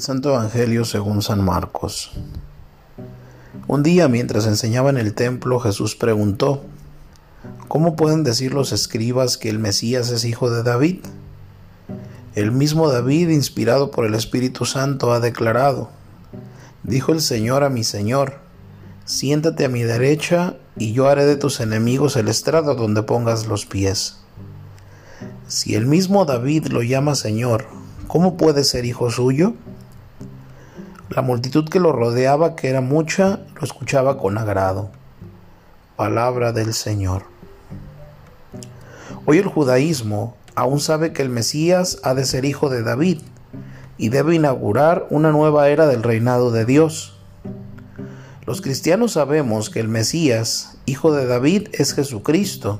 Santo Evangelio según San Marcos. Un día mientras enseñaba en el templo Jesús preguntó, ¿Cómo pueden decir los escribas que el Mesías es hijo de David? El mismo David, inspirado por el Espíritu Santo, ha declarado, Dijo el Señor a mi Señor, siéntate a mi derecha y yo haré de tus enemigos el estrado donde pongas los pies. Si el mismo David lo llama Señor, ¿cómo puede ser hijo suyo? La multitud que lo rodeaba, que era mucha, lo escuchaba con agrado. Palabra del Señor. Hoy el judaísmo aún sabe que el Mesías ha de ser hijo de David y debe inaugurar una nueva era del reinado de Dios. Los cristianos sabemos que el Mesías, hijo de David, es Jesucristo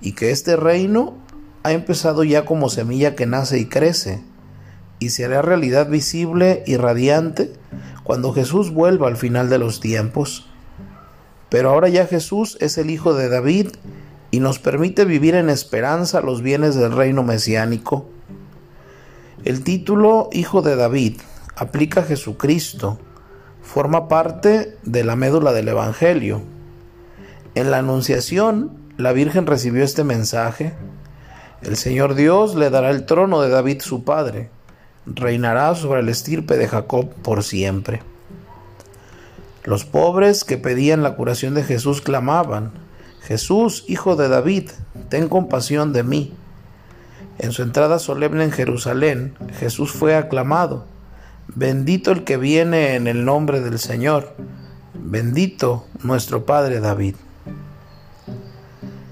y que este reino ha empezado ya como semilla que nace y crece y se hará realidad visible y radiante cuando Jesús vuelva al final de los tiempos. Pero ahora ya Jesús es el Hijo de David y nos permite vivir en esperanza los bienes del reino mesiánico. El título Hijo de David aplica a Jesucristo, forma parte de la médula del Evangelio. En la Anunciación, la Virgen recibió este mensaje. El Señor Dios le dará el trono de David su padre reinará sobre el estirpe de Jacob por siempre. Los pobres que pedían la curación de Jesús clamaban, Jesús, hijo de David, ten compasión de mí. En su entrada solemne en Jerusalén, Jesús fue aclamado, bendito el que viene en el nombre del Señor, bendito nuestro Padre David.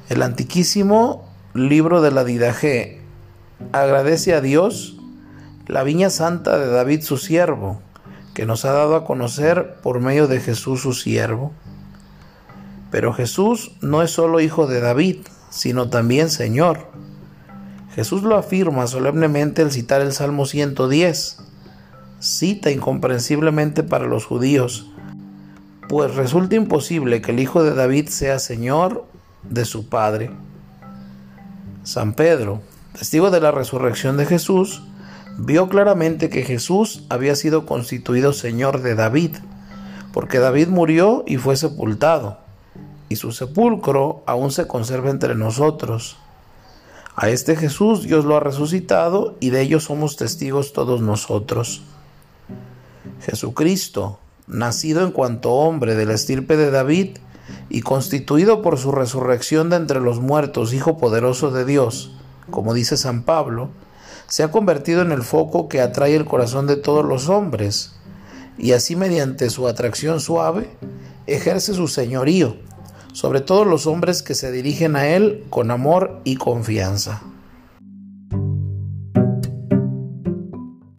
El antiquísimo libro de la Didaje agradece a Dios la viña santa de David su siervo, que nos ha dado a conocer por medio de Jesús su siervo. Pero Jesús no es solo hijo de David, sino también Señor. Jesús lo afirma solemnemente al citar el Salmo 110, cita incomprensiblemente para los judíos, pues resulta imposible que el hijo de David sea Señor de su Padre. San Pedro, testigo de la resurrección de Jesús, vio claramente que Jesús había sido constituido Señor de David, porque David murió y fue sepultado, y su sepulcro aún se conserva entre nosotros. A este Jesús Dios lo ha resucitado y de ello somos testigos todos nosotros. Jesucristo, nacido en cuanto hombre de la estirpe de David y constituido por su resurrección de entre los muertos, Hijo poderoso de Dios, como dice San Pablo, se ha convertido en el foco que atrae el corazón de todos los hombres, y así mediante su atracción suave ejerce su señorío sobre todos los hombres que se dirigen a él con amor y confianza.